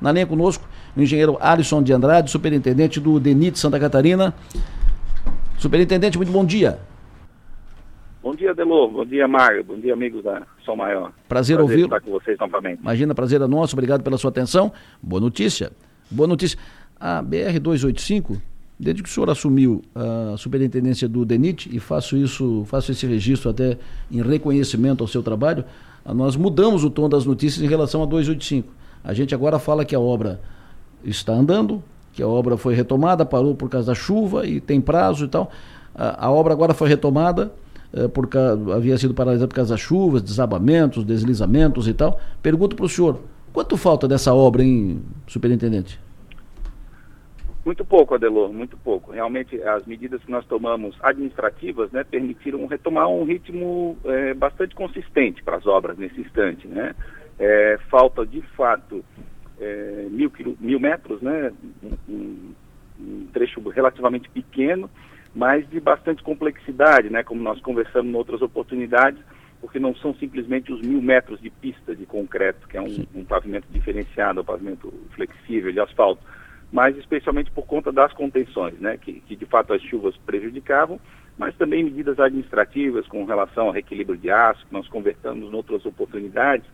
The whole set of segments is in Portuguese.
Na linha conosco, o engenheiro Alisson de Andrade, superintendente do DENIT Santa Catarina. Superintendente, muito bom dia. Bom dia, Delô. Bom dia, Mário. Bom dia, amigos da Sol Maior. Prazer, prazer estar com vocês novamente. Imagina, prazer é nosso. Obrigado pela sua atenção. Boa notícia. Boa notícia. A BR-285 desde que o senhor assumiu a superintendência do DENIT, e faço isso, faço esse registro até em reconhecimento ao seu trabalho, nós mudamos o tom das notícias em relação a 285. A gente agora fala que a obra está andando, que a obra foi retomada, parou por causa da chuva e tem prazo e tal. A, a obra agora foi retomada, eh, havia sido paralisada por causa das chuvas, desabamentos, deslizamentos e tal. Pergunto para o senhor, quanto falta dessa obra, hein, superintendente? Muito pouco, Adelor, muito pouco. Realmente, as medidas que nós tomamos administrativas né, permitiram retomar um ritmo é, bastante consistente para as obras nesse instante. Né? É, falta, de fato, é, mil, mil metros, né? Um, um, trecho relativamente pequeno, mas de bastante complexidade, né? como nós conversamos em outras oportunidades, porque não são simplesmente os mil metros de pista de concreto, que é um, um pavimento diferenciado, um pavimento flexível de asfalto mas especialmente por conta das contenções, né, que, que de fato as chuvas prejudicavam, mas também medidas administrativas com relação ao reequilíbrio de aço, que nós conversamos em outras oportunidades,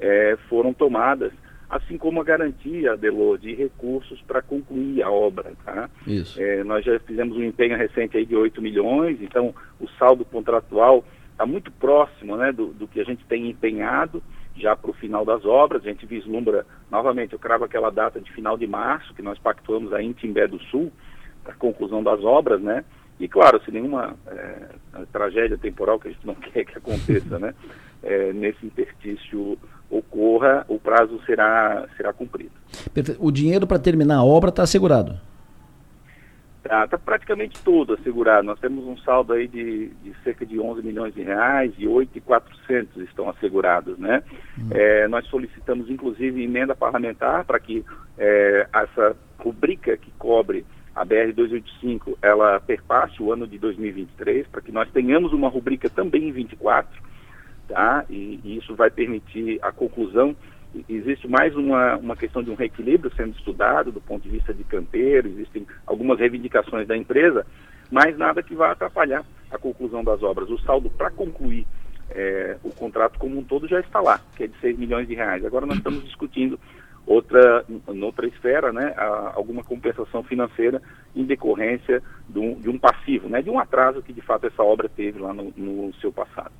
é, foram tomadas, assim como a garantia, Delor, de recursos para concluir a obra. Tá? Isso. É, nós já fizemos um empenho recente aí de 8 milhões, então o saldo contratual está muito próximo né, do, do que a gente tem empenhado, já para o final das obras. A gente vislumbra, novamente, eu cravo aquela data de final de março, que nós pactuamos aí em Timbé do Sul, para a conclusão das obras, né? E, claro, se nenhuma é, tragédia temporal que a gente não quer que aconteça, né? É, nesse interstício ocorra, o prazo será, será cumprido. O dinheiro para terminar a obra está assegurado? Está tá praticamente todo assegurado. Nós temos um saldo aí de, de, cerca de 11 milhões de reais e 8,400 estão assegurados, né? Uhum. É, nós solicitamos, inclusive, emenda parlamentar para que é, essa rubrica que cobre a BR-285, ela perpasse o ano de 2023, para que nós tenhamos uma rubrica também em 24, tá? E, e isso vai permitir a conclusão existe mais uma, uma questão de um reequilíbrio sendo estudado do ponto de vista de canteiro, existem algumas reivindicações da empresa, mas nada que vá atrapalhar a conclusão das obras. O saldo para concluir é, o contrato como um todo já está lá, que é de 6 milhões de reais. Agora nós estamos discutindo outra, noutra esfera, né, a, alguma compensação financeira em decorrência de um, de um passivo, né, de um atraso que de fato essa obra teve lá no, no seu passado.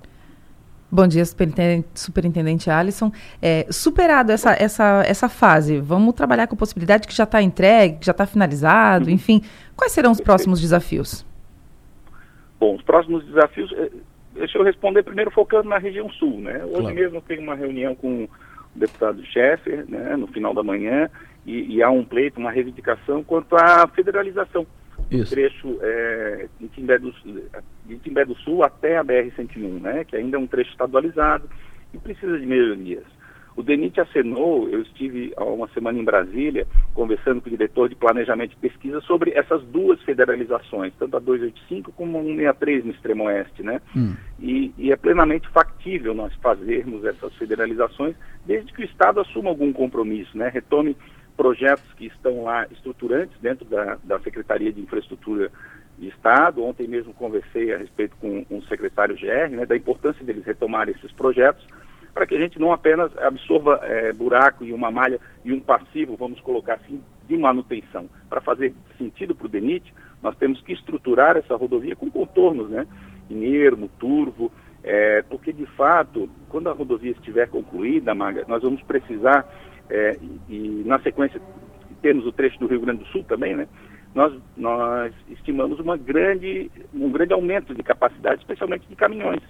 Bom dia, superintendente, superintendente Alisson. É, superado essa, essa, essa fase, vamos trabalhar com a possibilidade que já está entregue, que já está finalizado, uhum. enfim. Quais serão os próximos desafios? Bom, os próximos desafios, é, deixa eu responder primeiro focando na região sul. Né? Hoje claro. mesmo eu tenho uma reunião com o deputado Scheffer, né, no final da manhã, e, e há um pleito, uma reivindicação quanto à federalização isso. trecho é, de, Timbé do, de Timbé do Sul até a BR-101, né, que ainda é um trecho estadualizado e precisa de melhorias. O DENIT acenou, eu estive há uma semana em Brasília, conversando com o diretor de Planejamento e Pesquisa sobre essas duas federalizações, tanto a 285 como a 163 no extremo oeste, né? Hum. E, e, é plenamente factível nós fazermos essas federalizações, desde que o Estado assuma algum compromisso, né? Retome projetos que estão lá estruturantes dentro da, da Secretaria de Infraestrutura de Estado. Ontem mesmo conversei a respeito com um secretário GR, né, da importância deles retomarem esses projetos, para que a gente não apenas absorva é, buraco e uma malha e um passivo, vamos colocar assim, de manutenção. Para fazer sentido para o DENIT, nós temos que estruturar essa rodovia com contornos, né? Inermo, turvo, é, porque de fato, quando a rodovia estiver concluída, Maga, nós vamos precisar é, e, na sequência temos o trecho do Rio Grande do Sul também, né? Nós, nós estimamos uma grande, um grande aumento de capacidade, especialmente de caminhões,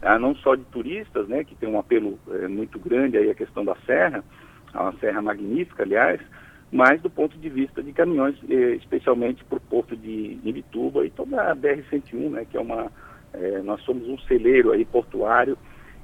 tá? não só de turistas, né, que tem um apelo é, muito grande aí a questão da serra, uma serra magnífica, aliás, mas do ponto de vista de caminhões, é, especialmente para o porto de Ibituba e toda a BR-101, né, que é uma, é, nós somos um celeiro aí portuário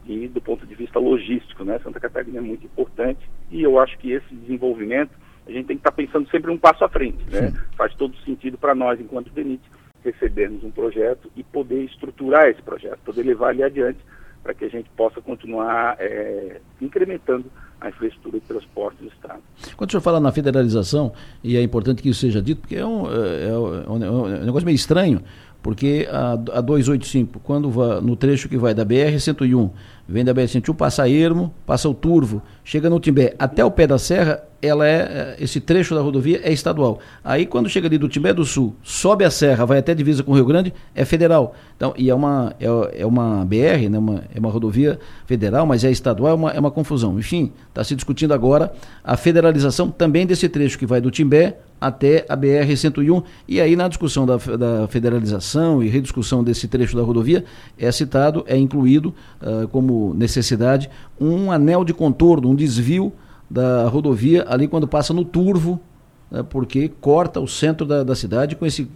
e do ponto de vista logístico, né? Santa Catarina é muito importante e eu acho que esse desenvolvimento a gente tem que estar tá pensando sempre um passo à frente, né? Sim. Faz todo sentido para nós, enquanto DENIT, recebermos um projeto e poder estruturar esse projeto, poder levar ele adiante para que a gente possa continuar é, incrementando a infraestrutura de transporte do Estado. Quando o senhor fala na federalização, e é importante que isso seja dito, porque é um, é, é um, é um negócio meio estranho, porque a, a 285, quando no trecho que vai da BR-101, vem da BR-101, passa a Ermo, passa o Turvo, chega no Timbé, até o pé da serra, ela é, é, esse trecho da rodovia é estadual. Aí quando chega ali do Timbé do Sul, sobe a serra, vai até a divisa com o Rio Grande, é federal. Então, e é uma, é, é uma BR, né, uma, é uma rodovia federal, mas é estadual, é uma, é uma confusão. Enfim, está se discutindo agora a federalização também desse trecho que vai do Timbé até a BR-101. E aí, na discussão da, da, federalização e rediscussão desse trecho da rodovia, é citado, é incluído uh, como necessidade um anel de contorno, um desvio da rodovia ali quando passa no Turvo, né, porque corta o centro da, da, cidade com esse,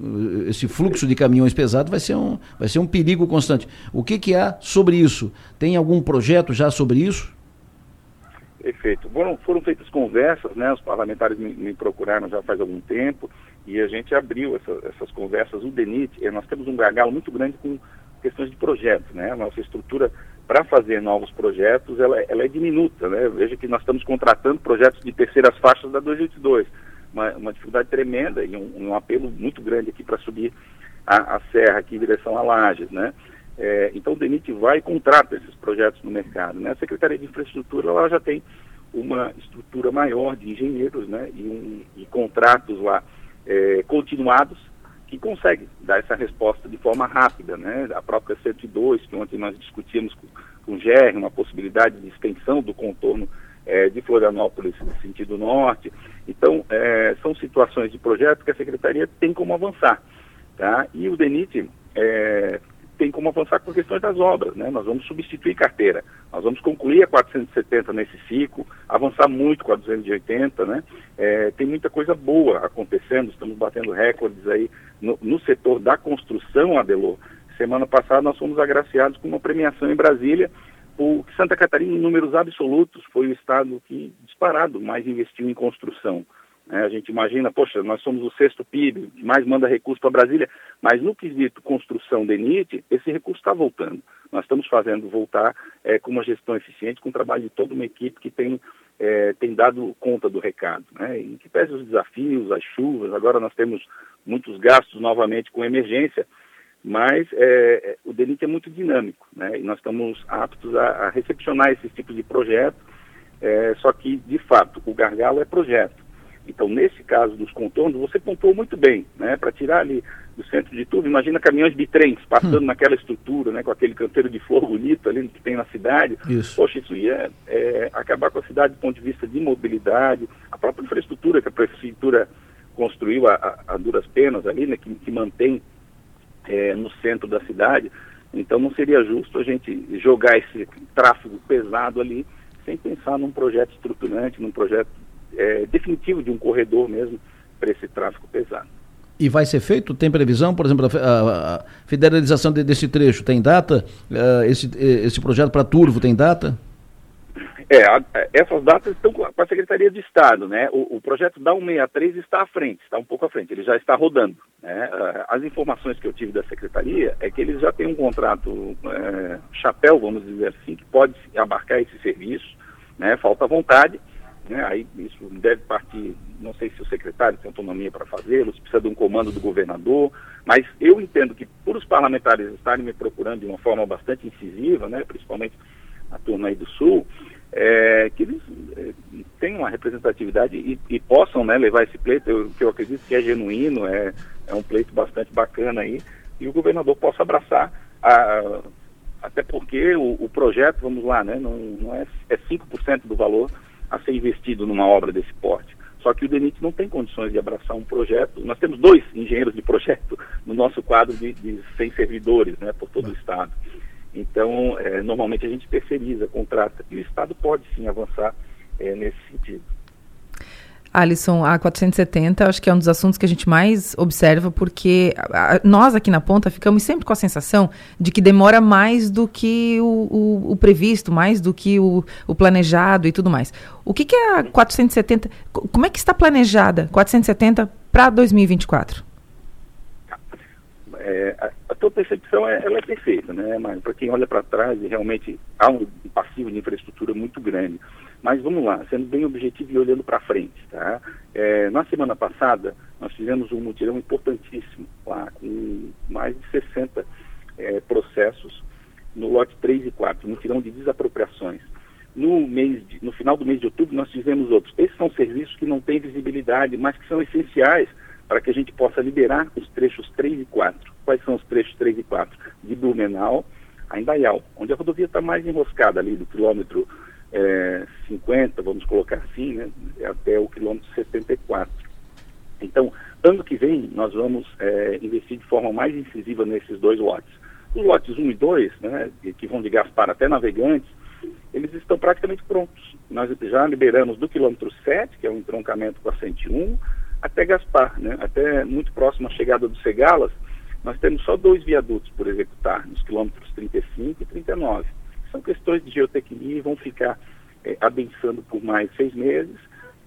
esse fluxo de caminhões pesados, vai ser um, vai ser um perigo constante. O que, que há sobre isso? Tem algum projeto já sobre isso? Perfeito. Foram, foram feitas conversas, né? Os parlamentares me, me, procuraram já faz algum tempo e a gente abriu essa, essas conversas. O DENIT, eh, nós temos um gargalo muito grande com questões de projetos, né? A nossa estrutura para fazer novos projetos, ela, ela, é diminuta, né? Veja que nós estamos contratando projetos de terceiras faixas da 282, uma, uma dificuldade tremenda e um, um, apelo muito grande aqui para subir a, a, serra aqui em direção a Lages, né? É, então o DENIT vai e contrata esses projetos no mercado, né? A Secretaria de Infraestrutura, ela já tem uma estrutura maior de engenheiros, né? E, um, e contratos lá é, continuados que consegue dar essa resposta de forma rápida, né? A própria 102, que ontem nós discutimos com, com o GR, uma possibilidade de extensão do contorno é, de Florianópolis no sentido norte. Então, é, são situações de projeto que a Secretaria tem como avançar, tá? E o DENIT é, tem como avançar com questões das obras, né? Nós vamos substituir carteira, nós vamos concluir a 470 nesse ciclo, avançar muito com a 280, né? É, tem muita coisa boa acontecendo, estamos batendo recordes aí no, no setor da construção, Adelô. Semana passada nós fomos agraciados com uma premiação em Brasília, o Santa Catarina, em números absolutos, foi o estado que disparado mais investiu em construção. É, a gente imagina, poxa, nós somos o sexto PIB, mais manda recurso para Brasília, mas no quesito construção de NIT, esse recurso está voltando. Nós estamos fazendo voltar é, com uma gestão eficiente, com o trabalho de toda uma equipe que tem, é, tem dado conta do recado. Né? Em que pese os desafios, as chuvas, agora nós temos muitos gastos novamente com emergência, mas é, o DENIT é muito dinâmico, né? e nós estamos aptos a, a recepcionar esses tipos de projetos, é, só que, de fato, o gargalo é projeto. Então, nesse caso dos contornos, você pontuou muito bem, né? Para tirar ali do centro de tudo, imagina caminhões de trens passando hum. naquela estrutura, né? Com aquele canteiro de flor bonito ali que tem na cidade. Isso. Poxa, isso ia é, acabar com a cidade do ponto de vista de mobilidade, a própria infraestrutura que a prefeitura construiu a, a, a duras penas ali, né? Que, que mantém é, no centro da cidade. Então, não seria justo a gente jogar esse tráfego pesado ali sem pensar num projeto estruturante, num projeto é, definitivo de um corredor mesmo para esse tráfego pesado. E vai ser feito? Tem previsão, por exemplo, a, a federalização de, desse trecho tem data? Uh, esse, esse projeto para Turvo tem data? É, a, essas datas estão com a Secretaria de Estado, né? O, o, projeto da 163 está à frente, está um pouco à frente, ele já está rodando. Né? As informações que eu tive da Secretaria é que eles já têm um contrato é, chapéu, vamos dizer assim, que pode abarcar esse serviço, né? Falta vontade, né? Aí isso deve partir, não sei se o secretário tem autonomia para fazê-lo, se precisa de um comando do governador, mas eu entendo que por os parlamentares estarem me procurando de uma forma bastante incisiva, né? principalmente a turma aí do Sul, é, que eles é, tenham uma representatividade e, e possam né, levar esse pleito, eu, que eu acredito que é genuíno, é, é um pleito bastante bacana aí, e o governador possa abraçar a, até porque o, o, projeto, vamos lá, né, não, não é, é 5% do valor a ser investido numa obra desse porte. Só que o DENIT não tem condições de abraçar um projeto. Nós temos dois engenheiros de projeto no nosso quadro de, de 100 servidores né, por todo o Estado. Então, é, normalmente a gente terceiriza, contrata. E o Estado pode sim avançar é, nesse sentido. Alisson, a 470 acho que é um dos assuntos que a gente mais observa, porque a, nós aqui na ponta ficamos sempre com a sensação de que demora mais do que o, o, o previsto, mais do que o, o, planejado e tudo mais. O que, que é a 470? Como é que está planejada 470 para 2024? é, a, a tua percepção é, ela é perfeita, né, mas para quem olha para trás, realmente há um passivo de infraestrutura muito grande. Mas vamos lá, sendo bem objetivo e olhando para frente. Tá? É, na semana passada, nós fizemos um mutirão importantíssimo lá, com mais de 60 é, processos no lote 3 e 4, mutirão de desapropriações. No, mês de, no final do mês de outubro, nós fizemos outros. Esses são serviços que não têm visibilidade, mas que são essenciais para que a gente possa liberar os trechos 3 e 4. Quais são os trechos 3 e 4? De Blumenau a Indaial, onde a rodovia está mais enroscada ali, do quilômetro é, 50, vamos colocar assim, né, até o quilômetro 74. Então, ano que vem, nós vamos é, investir de forma mais incisiva nesses dois lotes. Os lotes 1 e 2, né, que vão de Gaspar até Navegantes, eles estão praticamente prontos. Nós já liberamos do quilômetro 7, que é o entroncamento com a 101, até Gaspar, né, até muito próximo à chegada do Segalas, nós temos só dois viadutos por executar, nos quilômetros 35 e 39 são questões de geotecnia e vão ficar é, abençando por mais seis meses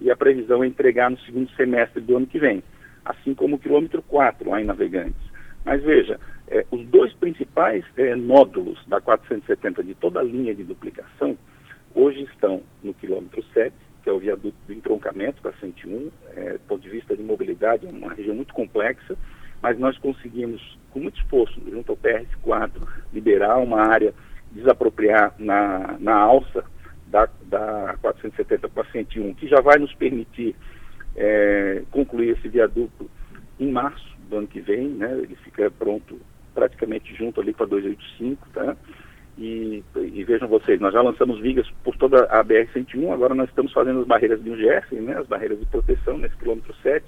e a previsão é entregar no segundo semestre do ano que vem, assim como o quilômetro 4 lá em Navegantes. Mas veja, é, os dois principais é, nódulos da 470 de toda a linha de duplicação hoje estão no quilômetro 7, que é o viaduto do entroncamento para 101, é, do ponto de vista de mobilidade, é uma região muito complexa, mas nós conseguimos, com muito esforço, junto ao PRS-4, liberar uma área desapropriar na, na alça da, da 470 para 101, que já vai nos permitir é, concluir esse viaduto em março do ano que vem, né? Ele fica pronto praticamente junto ali para 285, tá? E, e, vejam vocês, nós já lançamos vigas por toda a BR-101, agora nós estamos fazendo as barreiras de Gerson, né? As barreiras de proteção nesse quilômetro 7.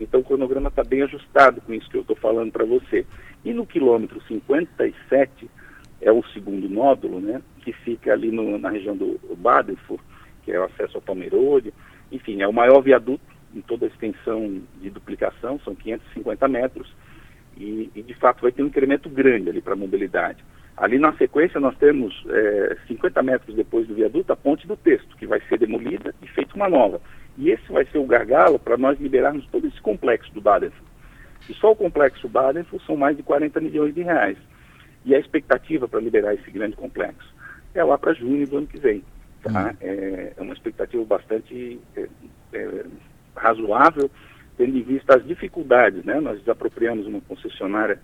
Então o cronograma está bem ajustado com isso que eu estou falando para você. E no quilômetro 57, é o segundo nódulo, né, que fica ali no, na região do Badenfurt, que é o acesso ao Palmeirode. Enfim, é o maior viaduto em toda a extensão de duplicação, são 550 metros, e, e de fato vai ter um incremento grande ali para a mobilidade. Ali na sequência nós temos é, 50 metros depois do viaduto a ponte do texto, que vai ser demolida e feita uma nova. E esse vai ser o gargalo para nós liberarmos todo esse complexo do Badenfurt. E só o complexo Badenfurt são mais de 40 milhões de reais. E a expectativa para liberar esse grande complexo é lá para junho do ano que vem. Tá? Uhum. É, é, uma expectativa bastante é, é, razoável, tendo em vista as dificuldades. Né? Nós desapropriamos uma concessionária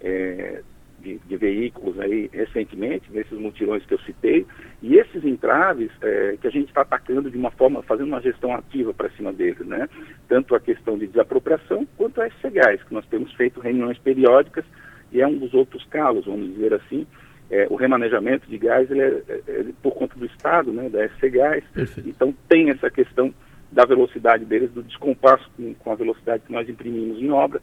é, de, de, veículos aí recentemente, nesses mutirões que eu citei, e esses entraves é, que a gente está atacando de uma forma, fazendo uma gestão ativa para cima deles, né? Tanto a questão de desapropriação quanto a SCGAS, que nós temos feito reuniões periódicas e é um dos outros calos, vamos dizer assim. É, o remanejamento de gás ele é, é, é por conta do Estado, né, da SC Gás. Perfeito. Então tem essa questão da velocidade deles, do descompasso com, com a velocidade que nós imprimimos em obra,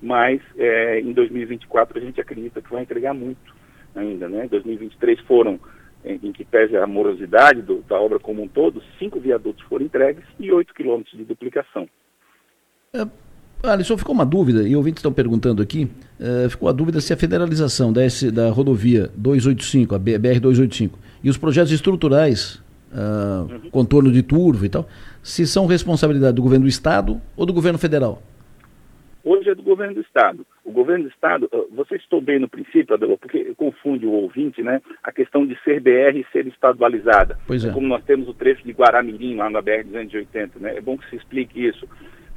mas é, em 2024 a gente acredita que vai entregar muito ainda. Né? Em 2023 foram, em, em que pese a morosidade do, da obra como um todo, cinco viadutos foram entregues e oito quilômetros de duplicação. É, Alisson, ficou uma dúvida, e ouvintes estão perguntando aqui, uh, ficou a dúvida se a federalização da, da rodovia 285, a BR-285, e os projetos estruturais, uh, uhum. contorno de turvo e tal, se são responsabilidade do governo do Estado ou do governo federal? Hoje é do governo do Estado. O governo do Estado, você estou bem no princípio, Adelô, porque confunde o ouvinte, né? A questão de ser BR e ser estadualizada. Pois é. Como nós temos o trecho de Guaramirim, lá na BR-280, né? É bom que se explique isso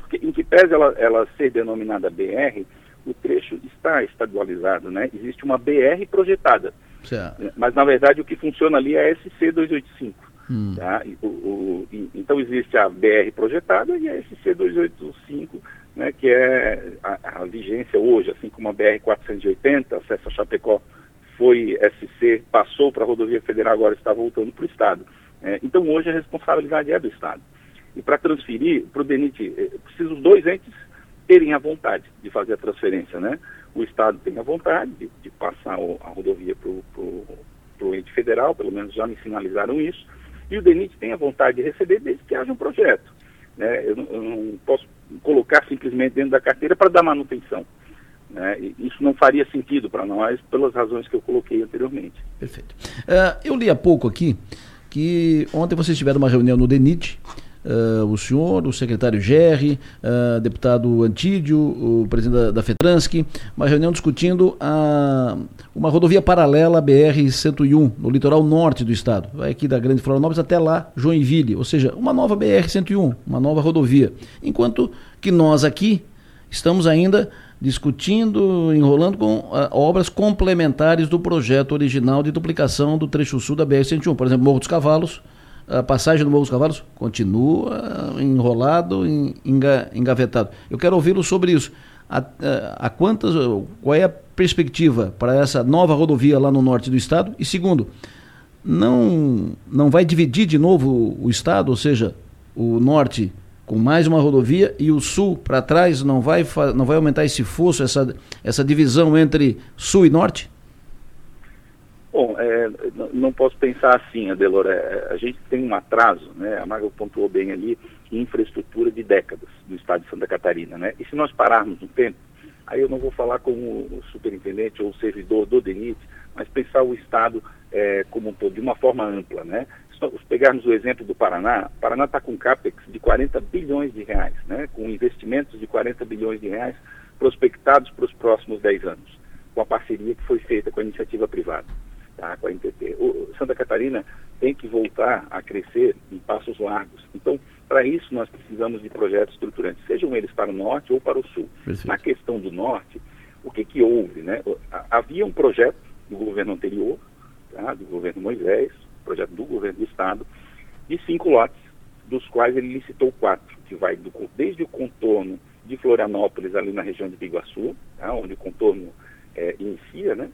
porque, em que pese ela, ela ser denominada BR, o trecho está estadualizado, né? Existe uma BR projetada. Certo. Mas, na verdade, o que funciona ali é a SC 285. Hum. Tá? O, o, então, existe a BR projetada e a SC 285, né, que é a, a, vigência hoje, assim como a BR 480, acesso a Chapecó, foi SC, passou para a rodovia federal, agora está voltando para o Estado. É, então, hoje a responsabilidade é do Estado. E para transferir, para o DENIT, é, precisa os dois entes terem a vontade de fazer a transferência, né? O Estado tem a vontade de, de passar o, a rodovia para o ente federal, pelo menos já me sinalizaram isso, e o DENIT tem a vontade de receber desde que haja um projeto. Né? Eu, eu não posso colocar simplesmente dentro da carteira para dar manutenção. Né? Isso não faria sentido para nós, pelas razões que eu coloquei anteriormente. Perfeito. Uh, eu li há pouco aqui que ontem vocês tiveram uma reunião no DENIT uh, o senhor, o secretário Gerri, uh, deputado Antídio, o presidente da, da uma reunião discutindo a, uma rodovia paralela à BR-101, no litoral norte do estado. Vai aqui da Grande Florianópolis até lá, Joinville, ou seja, uma nova BR-101, uma nova rodovia. Enquanto que nós aqui estamos ainda discutindo, enrolando com uh, obras complementares do projeto original de duplicação do trecho sul da BR-101. Por exemplo, Morro dos Cavalos, a passagem do Morro dos Cavalos continua enrolado, enga, engavetado. Eu quero ouvi-lo sobre isso. A, a, a, quantas, qual é a perspectiva para essa nova rodovia lá no norte do estado? E segundo, não, não vai dividir de novo o estado, ou seja, o norte com mais uma rodovia e o sul para trás não vai, não vai aumentar esse fosso, essa, essa divisão entre sul e norte? Bom, é, não posso pensar assim, Adelor. É, a gente tem um atraso, né? A Maga pontuou bem ali, em infraestrutura de décadas do estado de Santa Catarina, né? E se nós pararmos no tempo, aí eu não vou falar como superintendente ou servidor do DENIT, mas pensar o estado é, como um todo, de uma forma ampla, né? Se pegarmos o exemplo do Paraná, o Paraná está com CAPEX de 40 bilhões de reais, né? Com investimentos de 40 bilhões de reais prospectados para os próximos 10 anos, com a parceria que foi feita com a iniciativa privada tá, com a NTT. O, Santa Catarina tem que voltar a crescer em passos largos. Então, para isso, nós precisamos de projetos estruturantes, sejam eles para o norte ou para o sul. Perfeito. Na questão do norte, o que, que houve? Né? Havia um projeto do governo anterior, tá, do governo Moisés, projeto do governo do Estado, de cinco lotes, dos quais ele licitou quatro, que vai do, desde o contorno de Florianópolis, ali na região de Biguaçu, tá, onde o contorno é, inicia, né,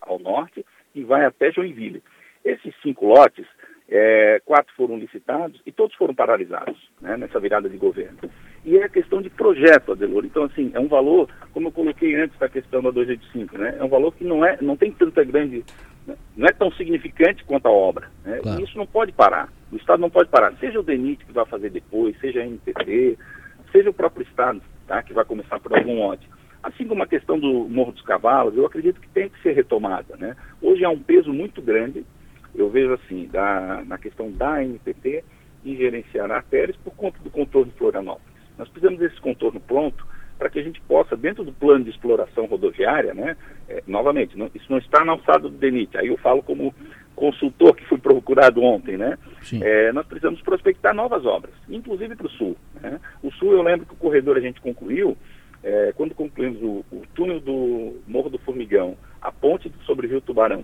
ao norte e vai até Joinville. Esses cinco lotes, é, quatro foram licitados e todos foram paralisados né, nessa virada de governo. E é questão de projeto, Adelor. Então, assim, é um valor, como eu coloquei antes da questão da 285, né, é um valor que não, é, não tem tanta grande, não é tão significante quanto a obra. Né, claro. E isso não pode parar. O Estado não pode parar. Seja o DENIT que vai fazer depois, seja a NTT, seja o próprio Estado, tá, que vai começar por algum lote. Assim como a questão do Morro dos Cavalos, eu acredito que tem que ser retomada. Né? Hoje há um peso muito grande, eu vejo assim, da, na questão da NPT em gerenciar artérias por conta do contorno de Florianópolis. Nós precisamos desse contorno pronto para que a gente possa, dentro do plano de exploração rodoviária, né, é, novamente, não, isso não está na alçada do DENIT, aí eu falo como consultor que fui procurado ontem, né? É, nós precisamos prospectar novas obras, inclusive para o Sul. Né? O Sul, eu lembro que o corredor a gente concluiu, é, quando concluímos o, o, túnel do Morro do Formigão, a ponte sobre o Rio Tubarão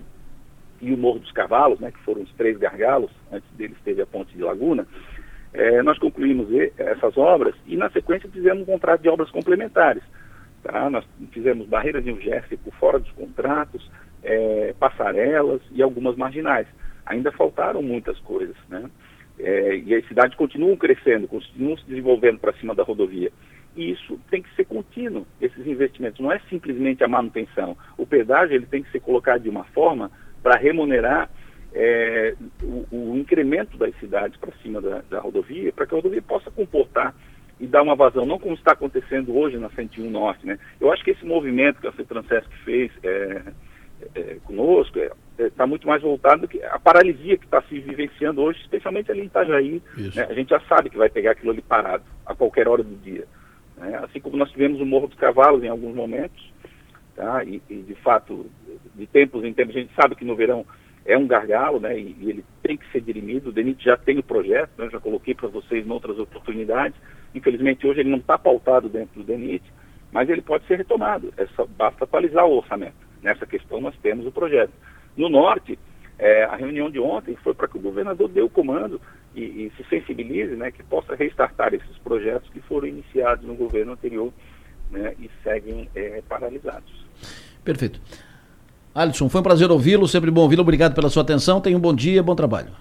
e o Morro dos Cavalos, né, que foram os três gargalos, antes deles teve a ponte de Laguna, é, nós concluímos essas obras e, na sequência, fizemos um contrato de obras complementares. Tá? Nós fizemos barreiras de por fora dos contratos, é, passarelas e algumas marginais. Ainda faltaram muitas coisas, né? É, e as cidades continuam crescendo, continuam se desenvolvendo para cima da rodovia. E isso tem que ser contínuo, esses investimentos. Não é simplesmente a manutenção. O pedágio ele tem que ser colocado de uma forma para remunerar é, o, o, incremento das cidades para cima da, da rodovia, para que a rodovia possa comportar e dar uma vazão, não como está acontecendo hoje na 101 Norte. Né? Eu acho que esse movimento que a Cetransesc fez é, é, conosco está tá muito mais voltado do que a paralisia que está se vivenciando hoje, especialmente ali em Itajaí. Né? A gente já sabe que vai pegar aquilo ali parado a qualquer hora do dia. Né? Assim como nós tivemos o Morro dos Cavalos em alguns momentos, tá? e, e, de fato, de tempos em tempos, a gente sabe que no verão é um gargalo, né? E, e ele tem que ser dirimido. O DENIT já tem o projeto, né? já coloquei para vocês em outras oportunidades. Infelizmente, hoje ele não está pautado dentro do DENIT, mas ele pode ser retomado. É só, basta atualizar o orçamento. Nessa questão, nós temos o projeto. No Norte, é, a reunião de ontem foi para que o governador dê o comando e, e, se sensibilize, né, que possa restartar esses projetos que foram iniciados no governo anterior né, e seguem é, paralisados. Perfeito. Alisson, foi um prazer ouvi-lo, sempre bom ouvi-lo. Obrigado pela sua atenção. Tenha um bom dia, bom trabalho.